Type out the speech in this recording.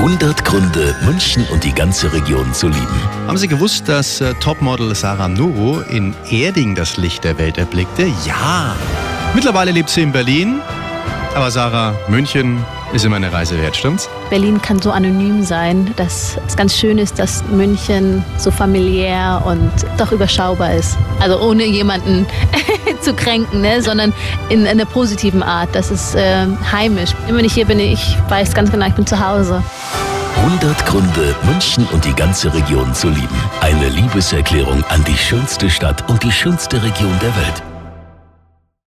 100 Gründe, München und die ganze Region zu lieben. Haben Sie gewusst, dass äh, Topmodel Sarah Nuro in Erding das Licht der Welt erblickte? Ja. Mittlerweile lebt sie in Berlin. Aber Sarah, München ist immer eine Reise wert, stimmt's? Berlin kann so anonym sein, dass es ganz schön ist, dass München so familiär und doch überschaubar ist. Also ohne jemanden zu kränken, ne? sondern in einer positiven Art. Das ist äh, heimisch. Wenn ich hier bin, ich weiß ganz genau, ich bin zu Hause. 100 Gründe, München und die ganze Region zu lieben. Eine Liebeserklärung an die schönste Stadt und die schönste Region der Welt.